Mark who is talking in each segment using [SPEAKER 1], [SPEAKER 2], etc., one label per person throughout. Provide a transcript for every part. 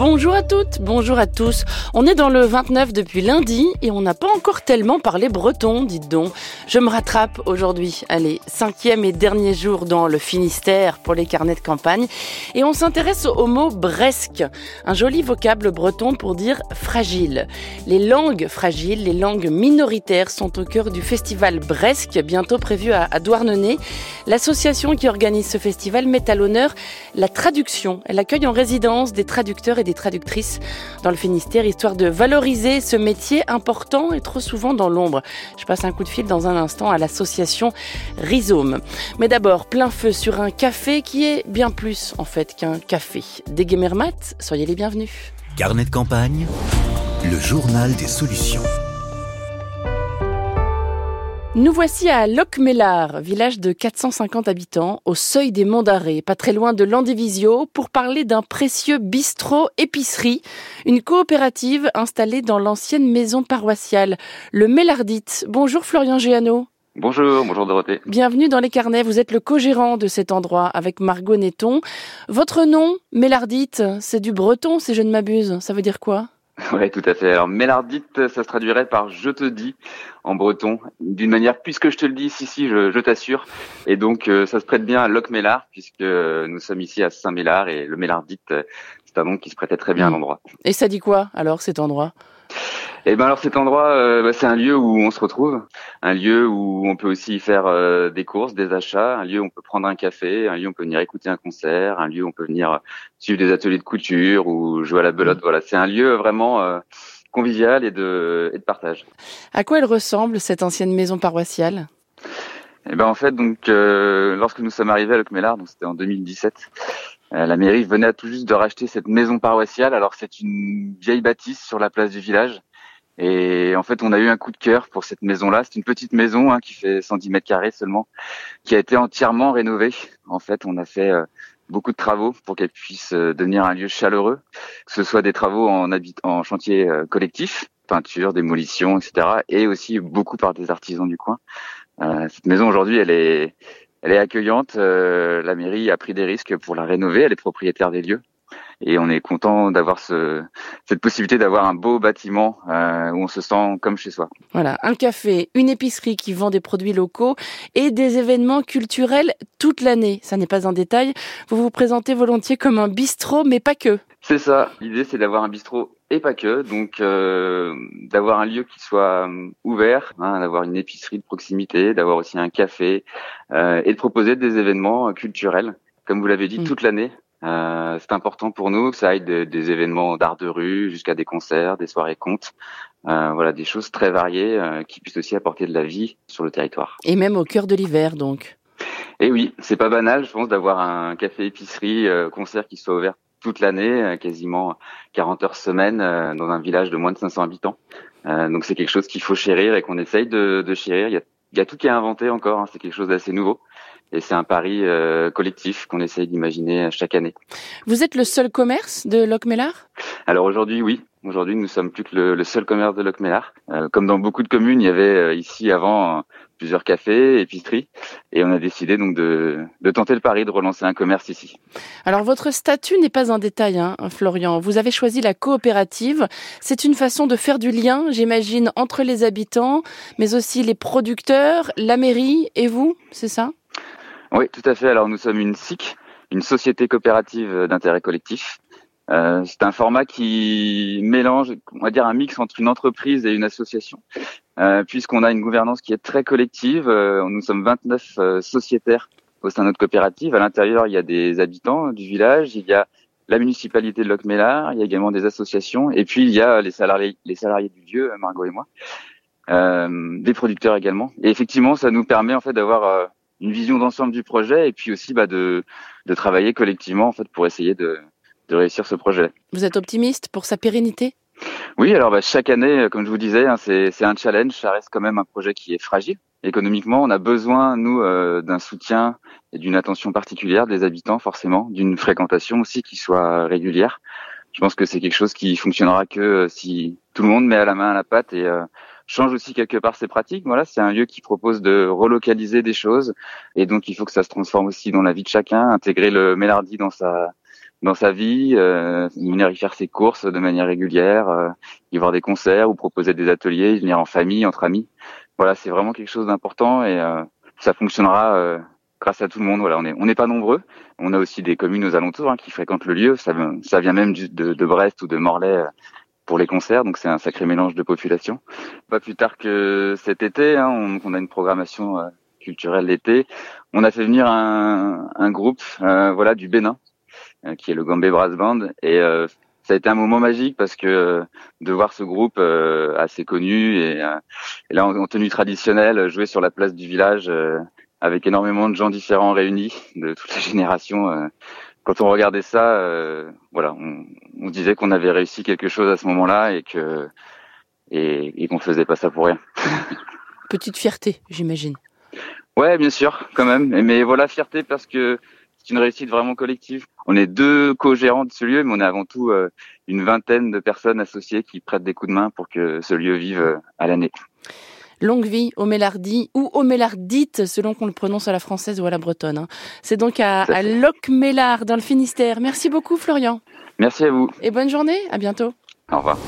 [SPEAKER 1] Bonjour à toutes, bonjour à tous. On est dans le 29 depuis lundi et on n'a pas encore tellement parlé breton, dites donc. Je me rattrape aujourd'hui. Allez, cinquième et dernier jour dans le Finistère pour les carnets de campagne. Et on s'intéresse au mot bresque, un joli vocable breton pour dire fragile. Les langues fragiles, les langues minoritaires sont au cœur du festival Bresque, bientôt prévu à, Douarnenez. L'association qui organise ce festival met à l'honneur la traduction. Elle accueille en résidence des traducteurs et des traductrices dans le Finistère, histoire de valoriser ce métier important et trop souvent dans l'ombre. Je passe un coup de fil dans un instant à l'association Rhizome. Mais d'abord, plein feu sur un café qui est bien plus en fait qu'un café. Des soyez les bienvenus.
[SPEAKER 2] Carnet de campagne, le journal des solutions.
[SPEAKER 1] Nous voici à Locmelar, village de 450 habitants, au seuil des Monts d'Arrée, pas très loin de Landévisio, pour parler d'un précieux bistrot-épicerie, une coopérative installée dans l'ancienne maison paroissiale, le Mélardite. Bonjour Florian Géano.
[SPEAKER 3] Bonjour, bonjour Dorothée.
[SPEAKER 1] Bienvenue dans les carnets, vous êtes le co-gérant de cet endroit avec Margot Netton. Votre nom, Mélardite, c'est du breton si je ne m'abuse, ça veut dire quoi?
[SPEAKER 3] Oui, tout à fait. Alors, Mélardite, ça se traduirait par je te dis en breton, d'une manière, puisque je te le dis, si, si, je, je t'assure. Et donc, euh, ça se prête bien à Locmélard, puisque nous sommes ici à Saint-Mélard et le Mélardite, euh, c'est un nom qui se prêtait très bien à l'endroit.
[SPEAKER 1] Et ça dit quoi alors cet endroit?
[SPEAKER 3] Et ben alors cet endroit, euh, bah, c'est un lieu où on se retrouve, un lieu où on peut aussi faire euh, des courses, des achats, un lieu où on peut prendre un café, un lieu où on peut venir écouter un concert, un lieu où on peut venir suivre des ateliers de couture ou jouer à la belote. Voilà, c'est un lieu vraiment euh, convivial et de, et de partage.
[SPEAKER 1] À quoi elle ressemble cette ancienne maison paroissiale?
[SPEAKER 3] Et ben en fait, donc euh, lorsque nous sommes arrivés à Locmélard, donc c'était en 2017, euh, la mairie venait tout juste de racheter cette maison paroissiale. Alors c'est une vieille bâtisse sur la place du village. Et en fait, on a eu un coup de cœur pour cette maison-là. C'est une petite maison hein, qui fait 110 mètres carrés seulement, qui a été entièrement rénovée. En fait, on a fait euh, beaucoup de travaux pour qu'elle puisse euh, devenir un lieu chaleureux, que ce soit des travaux en, habit en chantier euh, collectif, peinture, démolition, etc., et aussi beaucoup par des artisans du coin. Euh, cette maison aujourd'hui, elle est, elle est accueillante. Euh, la mairie a pris des risques pour la rénover. Elle est propriétaire des lieux. Et on est content d'avoir ce, cette possibilité d'avoir un beau bâtiment euh, où on se sent comme chez soi.
[SPEAKER 1] Voilà, un café, une épicerie qui vend des produits locaux et des événements culturels toute l'année. Ça n'est pas un détail. Vous vous présentez volontiers comme un bistrot, mais pas que.
[SPEAKER 3] C'est ça. L'idée, c'est d'avoir un bistrot et pas que. Donc, euh, d'avoir un lieu qui soit euh, ouvert, hein, d'avoir une épicerie de proximité, d'avoir aussi un café euh, et de proposer des événements culturels, comme vous l'avez dit,
[SPEAKER 1] Mm.
[SPEAKER 3] toute l'année. Euh, c'est important pour nous que ça aille de- des événements d'art de rue jusqu'à des concerts, des soirées contes. Euh, voilà, des choses très variées euh, qui puissent aussi apporter de la vie sur le territoire.
[SPEAKER 1] Et même au cœur de l'hiver, donc.
[SPEAKER 3] Et oui, c'est pas banal, je pense, d'avoir un café épicerie euh, concert qui soit ouvert toute l'année, euh, quasiment 40 heures semaine, euh, dans un village de moins de 500 habitants. Euh, donc c'est quelque chose qu'il faut chérir et qu'on essaye de, de chérir. Il y a, il y a tout qui est inventé encore, hein, c'est quelque chose d'assez nouveau. Et c'est un pari euh, collectif qu'on essaye d'imaginer chaque année.
[SPEAKER 1] Vous êtes le seul commerce de Locmelar
[SPEAKER 3] Alors aujourd'hui, oui. Aujourd'hui, nous sommes plus que le, le seul commerce de Locmélard. Euh, comme dans beaucoup de communes, il y avait euh, ici avant euh, plusieurs cafés, épiceries, et on a décidé donc de, de tenter le pari de relancer un commerce ici.
[SPEAKER 1] Alors votre statut n'est pas un détail, hein, Florian. Vous avez choisi la coopérative. C'est une façon de faire du lien, j'imagine, entre les habitants, mais aussi les producteurs, la mairie et vous, c'est ça?
[SPEAKER 3] Oui, tout à fait. Alors nous sommes une SIC, une société coopérative d'intérêt collectif. Euh, c'est un format qui mélange, on va dire, un mix entre une entreprise et une association, euh, puisqu'on a une gouvernance qui est très collective. Euh, nous sommes 29 euh, sociétaires au sein de notre coopérative. À l'intérieur, il y a des habitants du village, il y a la municipalité de Locmélard, il y a également des associations, et puis il y a les salariés, les salariés du lieu, Margot et moi, euh, des producteurs également. Et effectivement, ça nous permet en fait d'avoir une vision d'ensemble du projet et puis aussi bah, de, de travailler collectivement en fait pour essayer de, de réussir ce projet.
[SPEAKER 1] Vous êtes optimiste pour sa pérennité?
[SPEAKER 3] Oui, alors bah, chaque année, comme je vous disais, hein, c'est c'est un challenge. Ça reste quand même un projet qui est fragile. Économiquement, on a besoin, nous, euh, d'un soutien et d'une attention particulière des habitants, forcément, d'une fréquentation aussi qui soit régulière. Je pense que c'est quelque chose qui fonctionnera que euh, si tout le monde met à la main à la pâte et euh, change aussi quelque part ses pratiques. Voilà, c'est un lieu qui propose de relocaliser des choses et donc il faut que ça se transforme aussi dans la vie de chacun, intégrer le Mélardi dans sa dans sa vie, euh, venir y faire ses courses de manière régulière, euh, y voir des concerts ou proposer des ateliers, venir en famille, entre amis. Voilà, c'est vraiment quelque chose d'important et euh, ça fonctionnera euh, grâce à tout le monde. Voilà, on est on n'est pas nombreux. On a aussi des communes aux alentours hein, qui fréquentent le lieu. Ça, vient même de, de Brest ou de Morlaix euh, pour les concerts, donc c'est un sacré mélange de population. Pas plus tard que cet été, hein, on, on, a une programmation euh, culturelle l'été. On a fait venir un, un groupe, voilà, du Bénin, qui est le Gambé Brass Band, et ça a été un moment magique parce que de voir ce groupe assez connu et, et là en, en, tenue traditionnelle jouer sur la place du village avec énormément de gens différents réunis de toutes les générations. Euh, quand on regardait ça, euh, voilà, on, on disait qu'on avait réussi quelque chose à ce moment-là et que et, et qu'on faisait pas ça pour rien.
[SPEAKER 1] Petite fierté, j'imagine.
[SPEAKER 3] Ouais, bien sûr, quand même. Mais voilà, fierté parce que une réussite vraiment collective. On est deux co-gérants de ce lieu, mais on est avant tout euh, une vingtaine de personnes associées qui prêtent des coups de main pour que ce lieu vive à l'année.
[SPEAKER 1] Longue vie au Mélardi ou au Mélardite, selon qu'on le prononce à la française ou à la bretonne. Hein. C'est donc à, à Locmélard, dans le Finistère. Merci beaucoup, Florian.
[SPEAKER 3] Merci à vous.
[SPEAKER 1] Et bonne journée. À bientôt.
[SPEAKER 3] Au revoir.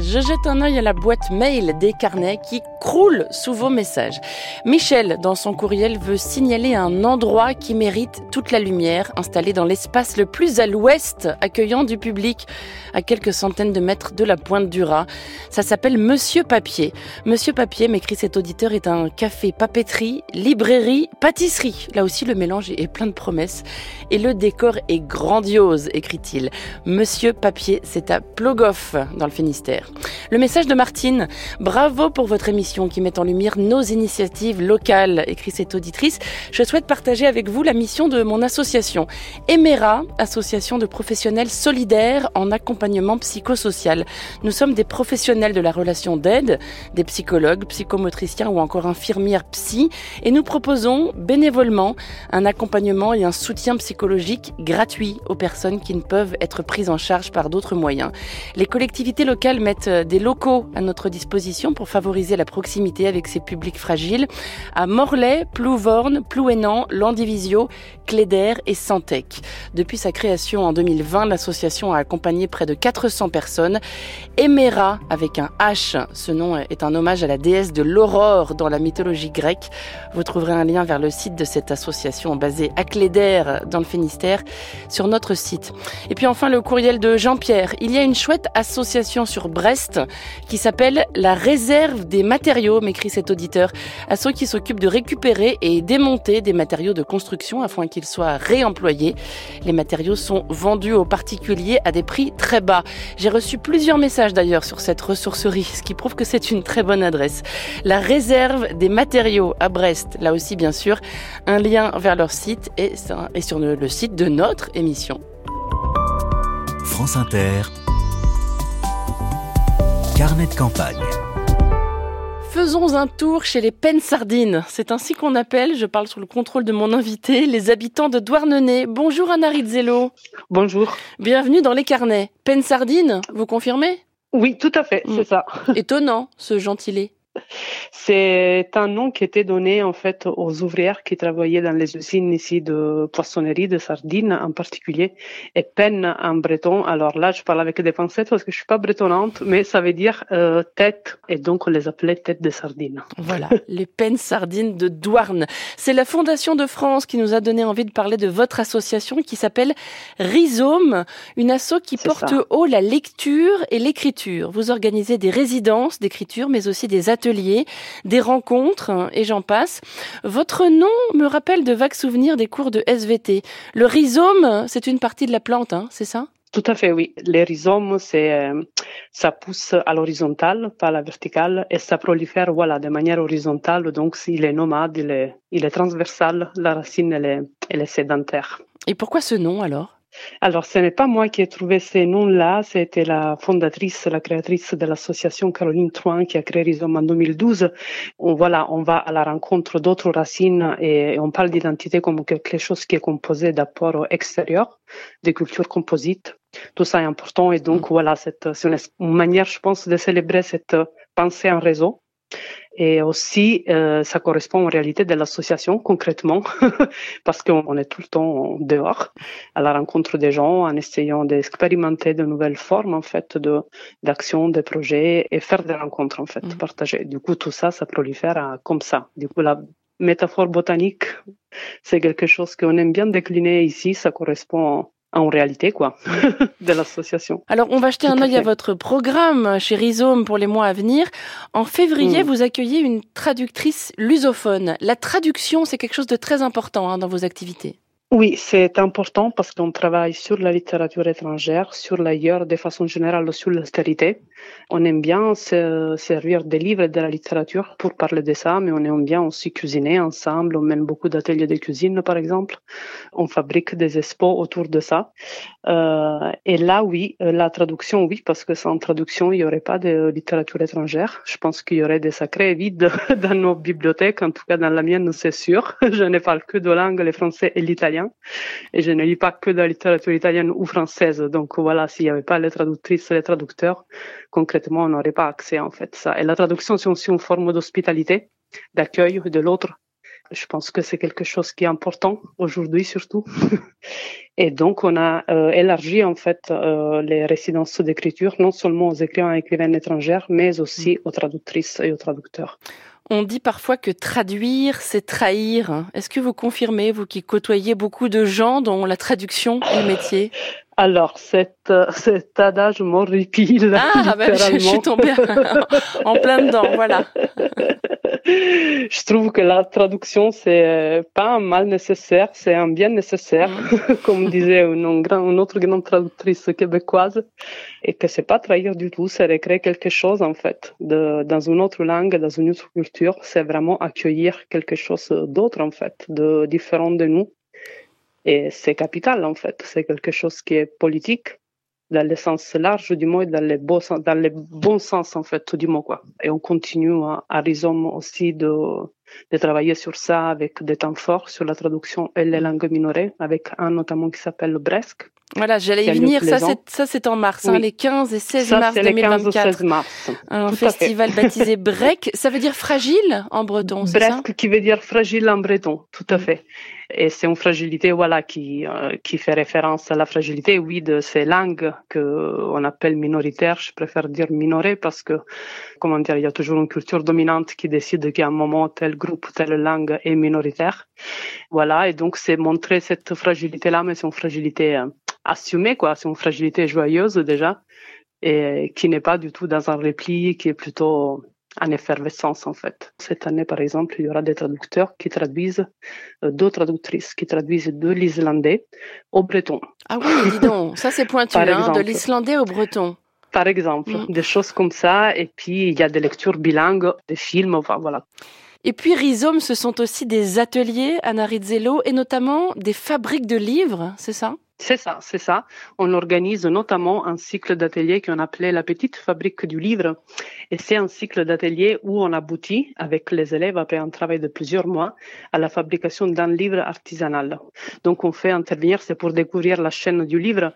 [SPEAKER 1] Je jette un œil à la boîte mail des carnets qui croule sous vos messages. Michel, dans son courriel, veut signaler un endroit qui mérite toute la lumière, installé dans l'espace le plus à l'ouest, accueillant du public, à quelques centaines de mètres de la pointe du Raz. Ça s'appelle Monsieur Papier. Monsieur Papier, m'écrit cet auditeur, est un café papeterie, librairie, pâtisserie. Là aussi, le mélange est plein de promesses. Et le décor est grandiose, écrit-il. Monsieur Papier, c'est à Plogoff, dans le Finistère. Le message de Martine. Bravo pour votre émission qui met en lumière nos initiatives locales, écrit cette auditrice. Je souhaite partager avec vous la mission de mon association. Emera, association de professionnels solidaires en accompagnement psychosocial. Nous sommes des professionnels de la relation d'aide, des psychologues, psychomotriciens ou encore infirmières psy, et nous proposons bénévolement un accompagnement et un soutien psychologique gratuit aux personnes qui ne peuvent être prises en charge par d'autres moyens. Les collectivités locales mettent des locaux à notre disposition pour favoriser la proximité avec ces publics fragiles à Morlaix, Plouvorne, Plouénan, Landivisio, Cléder et Santec. Depuis sa création en 2020, l'association a accompagné près de 400 personnes. Emera avec un H, ce nom est un hommage à la déesse de l'aurore dans la mythologie grecque. Vous trouverez un lien vers le site de cette association basée à Cléder dans le Finistère sur notre site. Et puis enfin le courriel de Jean-Pierre. Il y a une chouette association sur Brest qui s'appelle La réserve des matériaux, m'écrit cet auditeur, à ceux qui s'occupent de récupérer et démonter des matériaux de construction afin qu'ils soient réemployés. Les matériaux sont vendus aux particuliers à des prix très bas. J'ai reçu plusieurs messages d'ailleurs sur cette ressourcerie, ce qui prouve que c'est une très bonne adresse. La réserve des matériaux à Brest, là aussi bien sûr, un lien vers leur site et, sur le site de notre émission.
[SPEAKER 2] France Inter, Carnet de campagne.
[SPEAKER 1] Faisons un tour chez les Sardines. C'est ainsi qu'on appelle, je parle sous le contrôle de mon invité, les habitants de Douarnenez. Bonjour Anna Rizzello.
[SPEAKER 4] Bonjour.
[SPEAKER 1] Bienvenue dans les carnets. Sardines, vous confirmez?
[SPEAKER 4] Oui, tout à fait, c'est ça.
[SPEAKER 1] Étonnant, ce gentilé.
[SPEAKER 4] C'est un nom qui était donné en fait aux ouvrières qui travaillaient dans les usines ici de poissonnerie, de sardines en particulier, et peine en breton. Alors là, je parle avec des pincettes parce que je suis pas bretonnante, mais ça veut dire euh, tête, et donc on les appelait tête de sardines.
[SPEAKER 1] Voilà, les peines sardines de Douarn. C'est la Fondation de France qui nous a donné envie de parler de votre association qui s'appelle Rhizome, une asso qui porte ça. haut la lecture et l'écriture. Vous organisez des résidences d'écriture, mais aussi des ateliers des rencontres et j'en passe. Votre nom me rappelle de vagues souvenirs des cours de SVT. Le rhizome, c'est une partie de la plante, hein, c'est ça?
[SPEAKER 4] Tout à fait, oui. Les rhizomes, c'est, euh, ça pousse à l'horizontale, pas à la verticale, et ça prolifère, voilà, de manière horizontale. Donc, il est nomade, il est, il est transversal, la racine, elle est, elle est sédentaire.
[SPEAKER 1] Et pourquoi ce nom alors?
[SPEAKER 4] Alors, ce n'est pas moi qui ai trouvé ces noms-là, c'était la fondatrice, la créatrice de l'association Caroline Troin qui a créé Rhizome en 2012. On, voilà, on va à la rencontre d'autres racines et, et on parle d'identité comme quelque chose qui est composé d'apports extérieurs, des cultures composites, tout ça est important. Et donc, mm. voilà, c'est une manière, je pense, de célébrer cette pensée en réseau. Et aussi, euh, ça correspond aux réalités de l'association concrètement, parce qu'on est tout le temps dehors, à la rencontre des gens, en essayant d'expérimenter de nouvelles formes en fait de d'action, de projets et faire des rencontres en fait, mm. partager. Du coup, tout ça, ça prolifère comme ça. Du coup, la métaphore botanique, c'est quelque chose qu'on aime bien décliner ici. Ça correspond en réalité quoi de l'association.
[SPEAKER 1] Alors on va jeter un œil à, votre programme chez Rhizome pour les mois à venir. En février, mm. vous accueillez une traductrice lusophone. La traduction, c'est quelque chose de très important hein, dans vos activités.
[SPEAKER 4] Oui, c'est important parce qu'on travaille sur la littérature étrangère, sur l'ailleurs, de façon générale sur l'austérité. On aime bien se servir des livres et de la littérature pour parler de ça, mais on aime bien aussi cuisiner ensemble. On mène beaucoup d'ateliers de cuisine, par exemple. On fabrique des expos autour de ça. Euh, et là, oui, euh, la traduction, oui, parce que sans traduction, il n'y aurait pas de littérature étrangère. Je pense qu'il y aurait des sacrés vides dans nos bibliothèques, en tout cas dans la mienne, c'est sûr. Je ne parle que deux langues, le français et l'italien. Et je ne lis pas que de la littérature italienne ou française. Donc voilà, s'il n'y avait pas les traductrices et les traducteurs, concrètement, on n'aurait pas accès en fait ça. Et la traduction, c'est aussi une forme d'hospitalité, d'accueil de l'autre je pense que c'est quelque chose qui est important aujourd'hui surtout. et donc, on a euh, élargi en fait euh, les résidences d'écriture non seulement aux écrivains et écrivaines étrangères, mais aussi mm. aux traductrices et aux traducteurs.
[SPEAKER 1] On dit parfois que traduire, c'est trahir. Est-ce que vous confirmez, vous qui côtoyez beaucoup de gens dont la traduction est le métier?
[SPEAKER 4] Alors, cet, cet adage m'horripile.
[SPEAKER 1] Ah, ben, je, suis tombée en plein dedans, voilà.
[SPEAKER 4] Je trouve que la traduction, c'est euh, pas un mal nécessaire, c'est un bien nécessaire, mm. comme disait une, une, autre grande traductrice québécoise, et que c'est pas trahir du tout, c'est recréer quelque chose, en fait, de, dans une autre langue, dans une autre culture, c'est vraiment accueillir quelque chose d'autre, en fait, de différent de nous et c'est capital, en fait. C'est quelque chose qui est politique, dans le sens large du mot et dans le bon sens, dans bon sens, en fait, du mot, quoi. Et on continue à, Rhizome aussi de, de travailler sur ça avec des temps forts sur la traduction et les langues minorées, avec un notamment qui s'appelle le Bresque.
[SPEAKER 1] Voilà, j'allais y venir. Ça, c'est, ça, c'est en mars, hein, les 15 et 16 mars 2024. Les 15 16 mars. Un festival baptisé Brek. Ça veut dire fragile en breton, c'est ça?
[SPEAKER 4] Qui veut dire fragile en breton, tout à fait. Et c'est une fragilité, voilà, qui, euh, qui fait référence à la fragilité, oui, de ces langues que on appelle minoritaires. Je préfère dire minorées parce que, comment dire, il y a toujours une culture dominante qui décide qu'à un moment, tel groupe, telle langue est minoritaire. Voilà. Et donc, c'est montrer cette fragilité-là, mais c'est une fragilité assumée, quoi. C'est une fragilité joyeuse, déjà. Et qui n'est pas du tout dans un repli, qui est plutôt en effervescence en fait. Cette année, par exemple, il y aura des traducteurs qui traduisent, euh, deux traductrices qui traduisent de l'islandais au breton.
[SPEAKER 1] Ah oui, dis donc, ça c'est pointu, hein, de l'islandais au breton.
[SPEAKER 4] Par exemple, mm. des choses comme ça. Et puis, il y a des lectures bilingues, des films, enfin voilà.
[SPEAKER 1] Et puis Rhizome, ce sont aussi des ateliers, Anna Rizzello, et notamment des fabriques de livres, c'est ça?
[SPEAKER 4] C'est ça, c'est ça. On organise notamment un cycle d'ateliers qu'on appelait la petite fabrique du livre. Et c'est un cycle d'ateliers où on aboutit avec les élèves après un travail de plusieurs mois à la fabrication d'un livre artisanal. Donc on fait intervenir, c'est pour découvrir la chaîne du livre,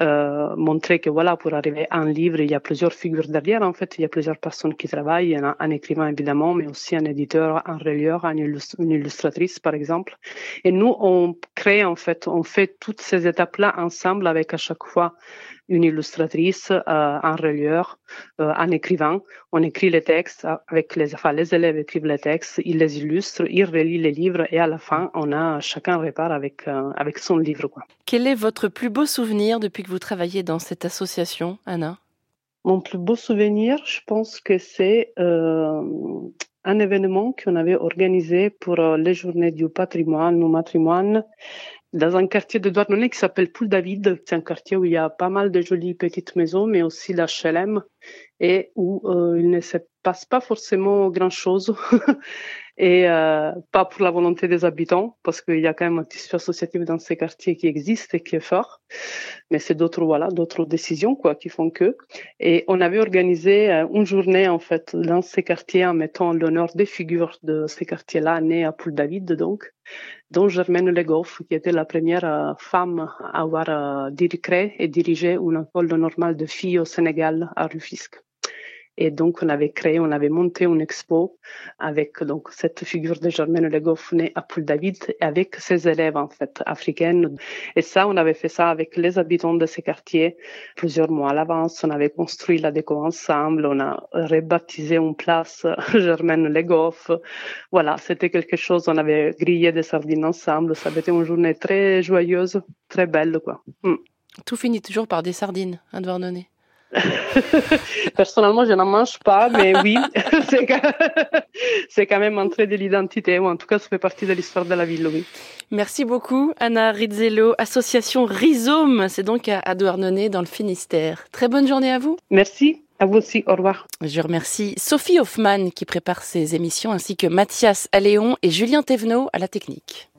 [SPEAKER 4] euh, montrer que voilà, pour arriver à un livre, il y a plusieurs figures derrière. En fait, il y a plusieurs personnes qui travaillent, un, un écrivain évidemment, mais aussi un éditeur, un relieur, une illustratrice par exemple. Et nous, on crée en fait, on fait toutes ces étapes-là ensemble avec à chaque fois une illustratrice, euh, un relieur, euh, un écrivain. On écrit les textes avec les, enfin, les élèves écrivent les textes, ils les illustrent, ils relient les livres et à la fin, on a chacun répare avec euh, avec son livre. Quoi.
[SPEAKER 1] Quel est votre plus beau souvenir depuis que vous travaillez dans cette association, Anna?
[SPEAKER 4] Mon plus beau souvenir, je pense que c'est un événement qu'on avait organisé pour les journées du patrimoine, ou matrimoine, dans un quartier de Douarnenez qui s'appelle Poule David. C'est un quartier où il y a pas mal de jolies petites maisons, mais aussi l'HLM et où euh, il ne se passe pas forcément grand chose. et euh, pas pour la volonté des habitants, parce qu'il y a quand même un tissu associatif dans ces quartiers qui existe et qui est fort. Mais c'est d'autres voilà, d'autres décisions quoi qui font que. Et on avait organisé euh, une journée en fait dans ces quartiers en mettant l'honneur des figures de ces quartiers-là nées à Poul David donc, dont Germaine Legoff, qui était la première euh, femme à avoir euh, créé et dirigé une école normale de filles au Sénégal à Rufisque. Et donc, on avait créé, on avait monté une expo avec donc cette figure de Germaine Legoff née à Poul David avec ses élèves, en fait, africaines. Et ça, on avait fait ça avec les habitants de ces quartiers plusieurs mois à l'avance. On avait construit la déco ensemble. On a rebaptisé une place Germaine Legoff. Voilà, c'était quelque chose. On avait grillé des sardines ensemble. Ça avait été une journée très joyeuse, très belle, quoi. Mm.
[SPEAKER 1] Tout finit toujours par des sardines, à hein, Douarnenez.
[SPEAKER 4] Personnellement, je n'en mange pas, mais oui, c'est quand même entré de l'identité, ou en tout cas, ça fait partie de l'histoire de la ville, oui.
[SPEAKER 1] Merci beaucoup, Anna Rizzello, association Rhizome, c'est donc à Douarnenez, dans le Finistère. Très bonne journée à vous.
[SPEAKER 4] Merci. À vous aussi, au revoir.
[SPEAKER 1] Je remercie Sophie Hoffman qui prépare ces émissions ainsi que Mathias Alléon et Julien Thévenot à la technique.